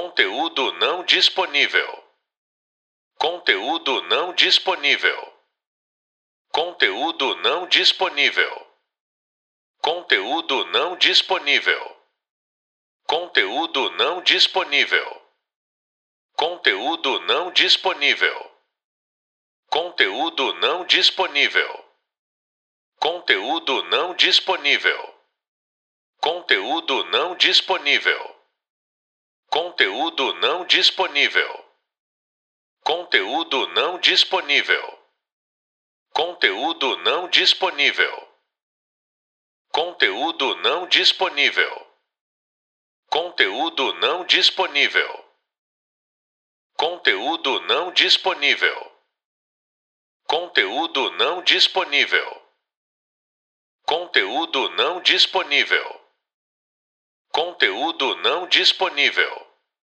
Conteúdo não disponível. Conteúdo não disponível. Conteúdo não disponível. Conteúdo não disponível. Conteúdo não disponível. Conteúdo não disponível. Conteúdo não disponível. Conteúdo não disponível. Conteúdo não disponível. Conteúdo não disponível. Conteúdo não disponível. Conteúdo não disponível. Conteúdo não disponível. Conteúdo não disponível. Conteúdo não disponível. Conteúdo não disponível. Conteúdo não disponível. Conteúdo não disponível.